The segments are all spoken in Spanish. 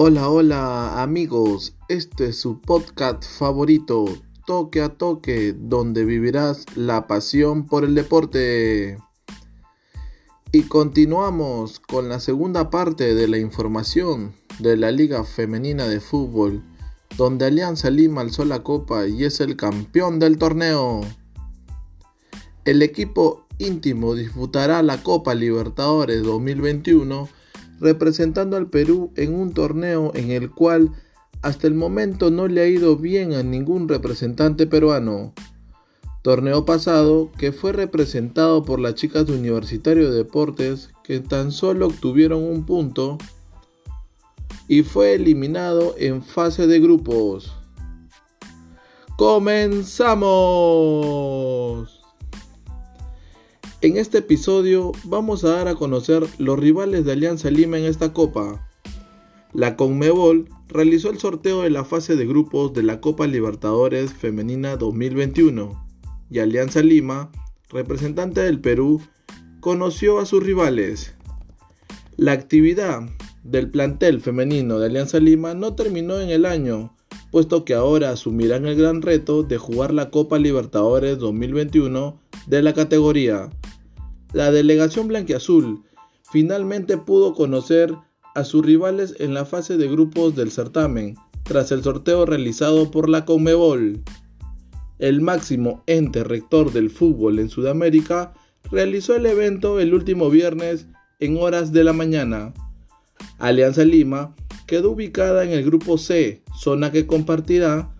Hola, hola amigos, este es su podcast favorito, Toque a Toque, donde vivirás la pasión por el deporte. Y continuamos con la segunda parte de la información de la Liga Femenina de Fútbol, donde Alianza Lima alzó la copa y es el campeón del torneo. El equipo íntimo disputará la Copa Libertadores 2021 representando al Perú en un torneo en el cual hasta el momento no le ha ido bien a ningún representante peruano. Torneo pasado que fue representado por las chicas de Universitario de Deportes que tan solo obtuvieron un punto y fue eliminado en fase de grupos. ¡Comenzamos! En este episodio vamos a dar a conocer los rivales de Alianza Lima en esta copa. La Conmebol realizó el sorteo de la fase de grupos de la Copa Libertadores Femenina 2021 y Alianza Lima, representante del Perú, conoció a sus rivales. La actividad del plantel femenino de Alianza Lima no terminó en el año, puesto que ahora asumirán el gran reto de jugar la Copa Libertadores 2021 de la categoría la delegación blanquiazul finalmente pudo conocer a sus rivales en la fase de grupos del certamen, tras el sorteo realizado por la Conmebol. El máximo ente rector del fútbol en Sudamérica realizó el evento el último viernes en horas de la mañana. Alianza Lima quedó ubicada en el grupo C, zona que compartirá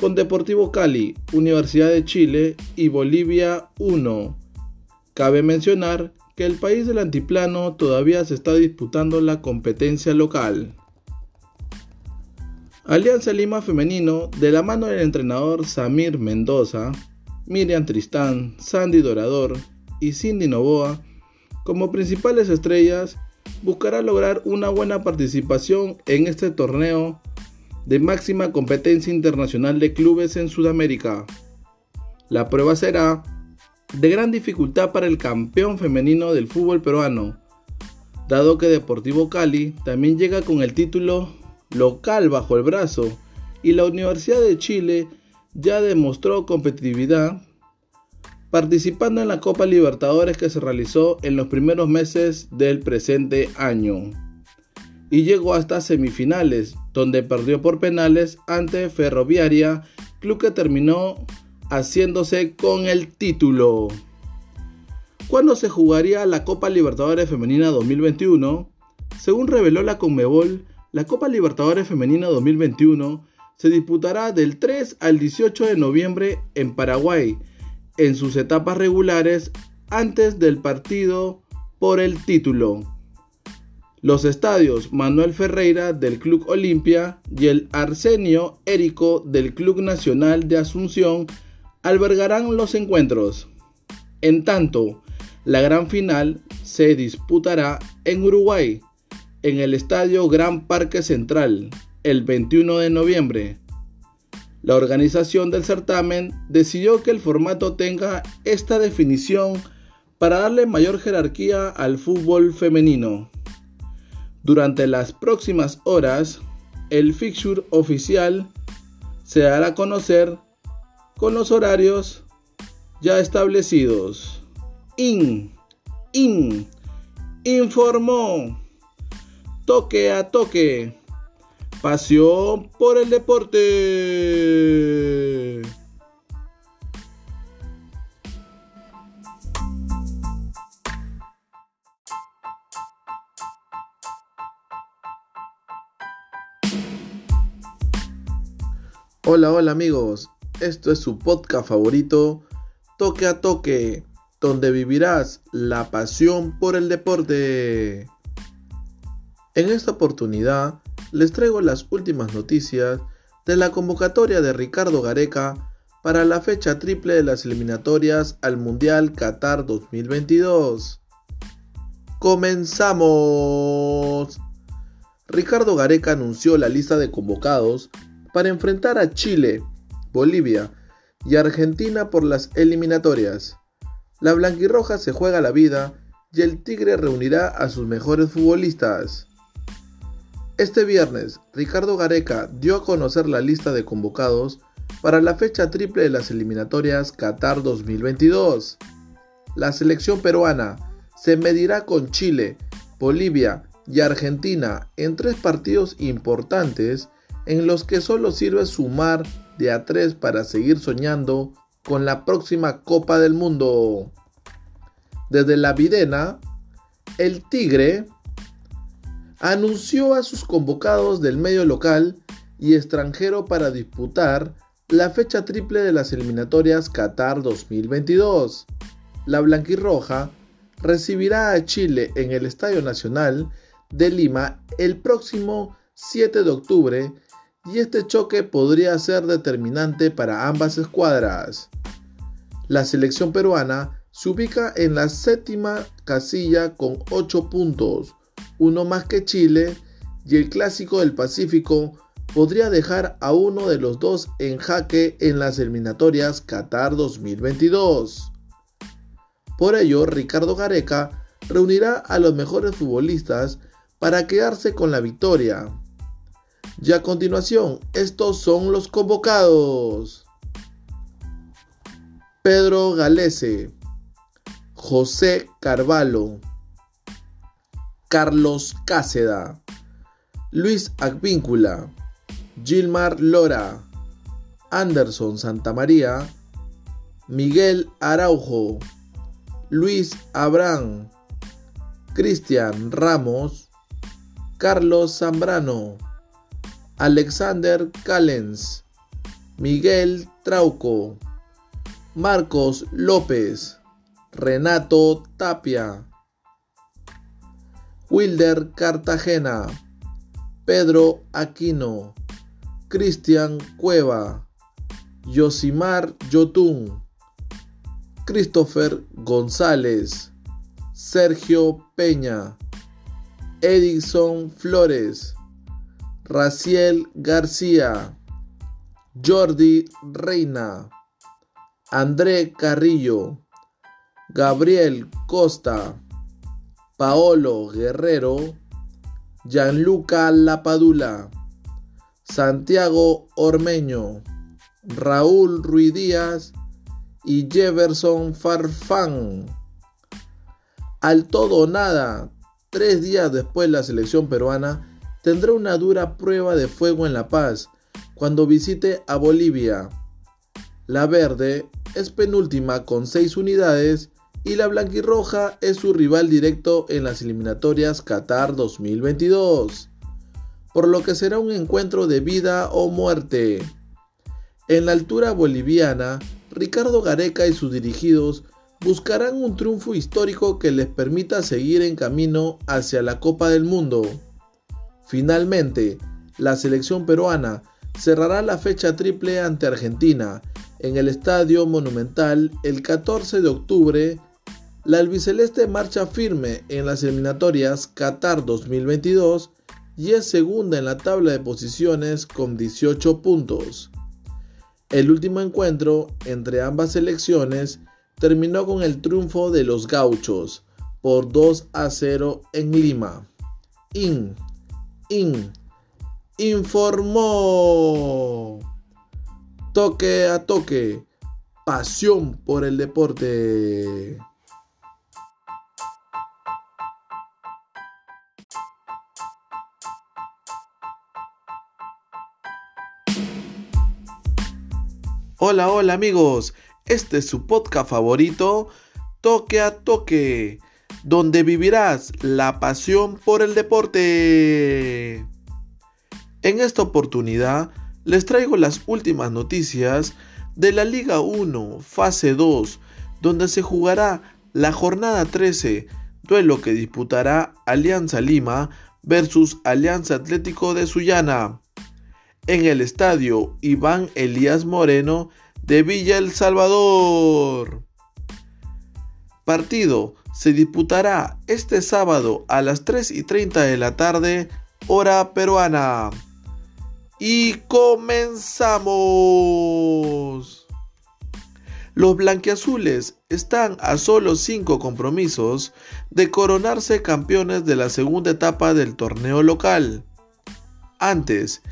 con Deportivo Cali, Universidad de Chile y Bolivia 1. Cabe mencionar que el país del antiplano todavía se está disputando la competencia local. Alianza Lima Femenino, de la mano del entrenador Samir Mendoza, Miriam Tristán, Sandy Dorador y Cindy Novoa, como principales estrellas, buscará lograr una buena participación en este torneo de máxima competencia internacional de clubes en Sudamérica. La prueba será de gran dificultad para el campeón femenino del fútbol peruano, dado que Deportivo Cali también llega con el título local bajo el brazo y la Universidad de Chile ya demostró competitividad participando en la Copa Libertadores que se realizó en los primeros meses del presente año. Y llegó hasta semifinales donde perdió por penales ante Ferroviaria, club que terminó haciéndose con el título. ¿Cuándo se jugaría la Copa Libertadores Femenina 2021? Según reveló la Conmebol, la Copa Libertadores Femenina 2021 se disputará del 3 al 18 de noviembre en Paraguay, en sus etapas regulares antes del partido por el título. Los estadios Manuel Ferreira del Club Olimpia y el Arsenio Érico del Club Nacional de Asunción albergarán los encuentros. En tanto, la gran final se disputará en Uruguay, en el Estadio Gran Parque Central, el 21 de noviembre. La organización del certamen decidió que el formato tenga esta definición para darle mayor jerarquía al fútbol femenino. Durante las próximas horas, el fixture oficial se dará a conocer con los horarios ya establecidos. IN, IN, informó, toque a toque, pasión por el deporte. Hola, hola amigos, esto es su podcast favorito, Toque a Toque, donde vivirás la pasión por el deporte. En esta oportunidad les traigo las últimas noticias de la convocatoria de Ricardo Gareca para la fecha triple de las eliminatorias al Mundial Qatar 2022. Comenzamos. Ricardo Gareca anunció la lista de convocados para enfrentar a Chile, Bolivia y Argentina por las eliminatorias. La blanquirroja se juega la vida y el Tigre reunirá a sus mejores futbolistas. Este viernes, Ricardo Gareca dio a conocer la lista de convocados para la fecha triple de las eliminatorias Qatar 2022. La selección peruana se medirá con Chile, Bolivia y Argentina en tres partidos importantes en los que solo sirve sumar de a tres para seguir soñando con la próxima Copa del Mundo. Desde la Videna, el Tigre anunció a sus convocados del medio local y extranjero para disputar la fecha triple de las eliminatorias Qatar 2022. La blanquirroja recibirá a Chile en el Estadio Nacional de Lima el próximo 7 de octubre y este choque podría ser determinante para ambas escuadras. La selección peruana se ubica en la séptima casilla con 8 puntos, uno más que Chile, y el clásico del Pacífico podría dejar a uno de los dos en jaque en las eliminatorias Qatar 2022. Por ello, Ricardo Gareca reunirá a los mejores futbolistas para quedarse con la victoria. Y a continuación, estos son los convocados. Pedro Galese, José Carvalho, Carlos Cáceda, Luis Advíncula, Gilmar Lora, Anderson Santamaría, Miguel Araujo, Luis Abrán, Cristian Ramos, Carlos Zambrano, Alexander Callens, Miguel Trauco, Marcos López, Renato Tapia, Wilder Cartagena, Pedro Aquino, Cristian Cueva, Yosimar Yotun, Christopher González, Sergio Peña, Edison Flores, Raciel García, Jordi Reina, André Carrillo, Gabriel Costa, Paolo Guerrero, Gianluca Lapadula, Santiago Ormeño, Raúl Ruidías y Jefferson Farfán. Al todo o nada, tres días después la selección peruana tendrá una dura prueba de fuego en La Paz cuando visite a Bolivia. La verde es penúltima con seis unidades y la blanquirroja es su rival directo en las eliminatorias Qatar 2022, por lo que será un encuentro de vida o muerte. En la altura boliviana, Ricardo Gareca y sus dirigidos buscarán un triunfo histórico que les permita seguir en camino hacia la Copa del Mundo. Finalmente, la selección peruana cerrará la fecha triple ante Argentina en el Estadio Monumental el 14 de octubre. La albiceleste marcha firme en las eliminatorias Qatar 2022 y es segunda en la tabla de posiciones con 18 puntos. El último encuentro entre ambas selecciones terminó con el triunfo de los gauchos por 2 a 0 en Lima. IN, IN, informó. Toque a toque, pasión por el deporte. Hola, hola amigos, este es su podcast favorito, Toque a Toque, donde vivirás la pasión por el deporte. En esta oportunidad les traigo las últimas noticias de la Liga 1, fase 2, donde se jugará la jornada 13, duelo que disputará Alianza Lima versus Alianza Atlético de Sullana en el estadio Iván Elías Moreno de Villa El Salvador. Partido se disputará este sábado a las 3 y 30 de la tarde, hora peruana. Y comenzamos. Los blanquiazules están a solo 5 compromisos de coronarse campeones de la segunda etapa del torneo local. Antes,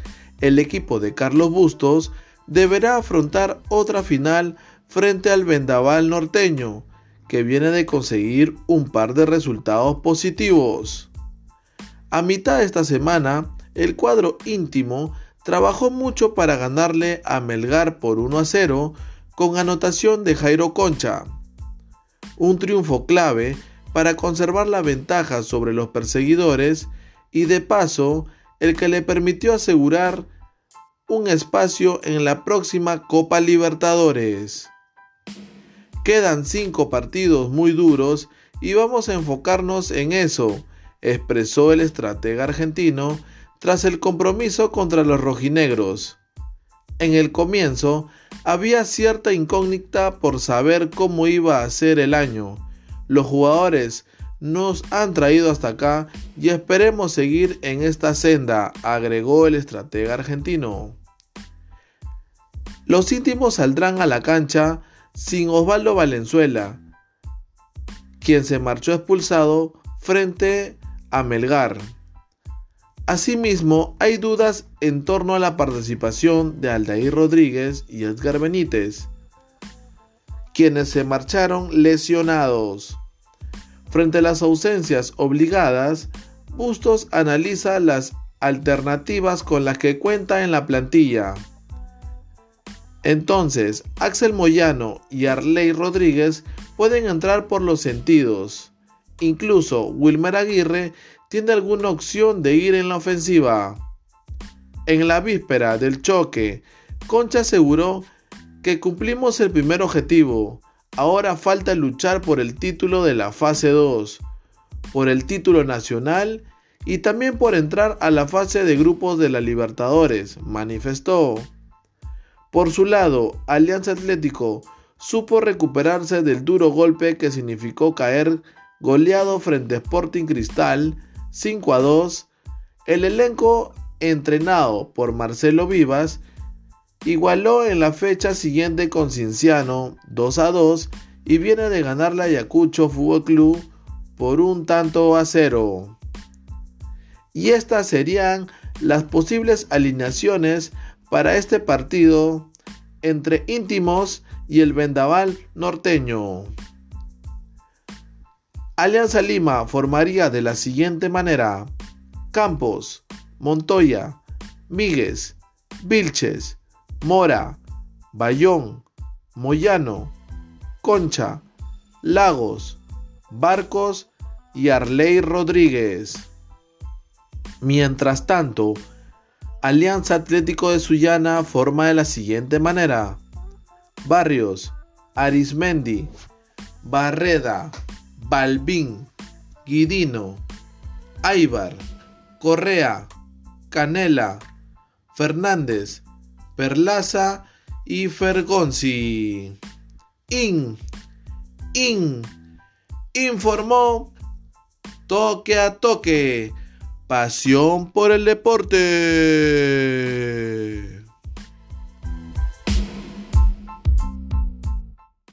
el equipo de Carlos Bustos deberá afrontar otra final frente al Vendaval norteño, que viene de conseguir un par de resultados positivos. A mitad de esta semana, el cuadro íntimo trabajó mucho para ganarle a Melgar por 1 a 0 con anotación de Jairo Concha. Un triunfo clave para conservar la ventaja sobre los perseguidores y de paso el que le permitió asegurar un espacio en la próxima Copa Libertadores. Quedan cinco partidos muy duros y vamos a enfocarnos en eso, expresó el estratega argentino tras el compromiso contra los rojinegros. En el comienzo había cierta incógnita por saber cómo iba a ser el año. Los jugadores nos han traído hasta acá y esperemos seguir en esta senda, agregó el estratega argentino. Los íntimos saldrán a la cancha sin Osvaldo Valenzuela, quien se marchó expulsado frente a Melgar. Asimismo, hay dudas en torno a la participación de Aldair Rodríguez y Edgar Benítez, quienes se marcharon lesionados. Frente a las ausencias obligadas, Bustos analiza las alternativas con las que cuenta en la plantilla. Entonces, Axel Moyano y Arley Rodríguez pueden entrar por los sentidos. Incluso Wilmer Aguirre tiene alguna opción de ir en la ofensiva. En la víspera del choque, Concha aseguró que cumplimos el primer objetivo. Ahora falta luchar por el título de la fase 2, por el título nacional y también por entrar a la fase de grupos de la Libertadores, manifestó. Por su lado, Alianza Atlético supo recuperarse del duro golpe que significó caer goleado frente a Sporting Cristal 5 a 2. El elenco entrenado por Marcelo Vivas igualó en la fecha siguiente con Cinciano 2 a 2 y viene de ganar la Ayacucho Fútbol Club por un tanto a cero. Y estas serían las posibles alineaciones para este partido entre íntimos y el vendaval norteño. Alianza Lima formaría de la siguiente manera: Campos, Montoya, Míguez, Vilches, Mora, Bayón, Moyano, Concha, Lagos, Barcos y Arley Rodríguez. Mientras tanto, Alianza Atlético de Sullana forma de la siguiente manera. Barrios, Arismendi, Barreda, Balbín, Guidino, Aibar, Correa, Canela, Fernández, Perlaza y Fergonzi. In, in, informó toque a toque Pasión por el deporte.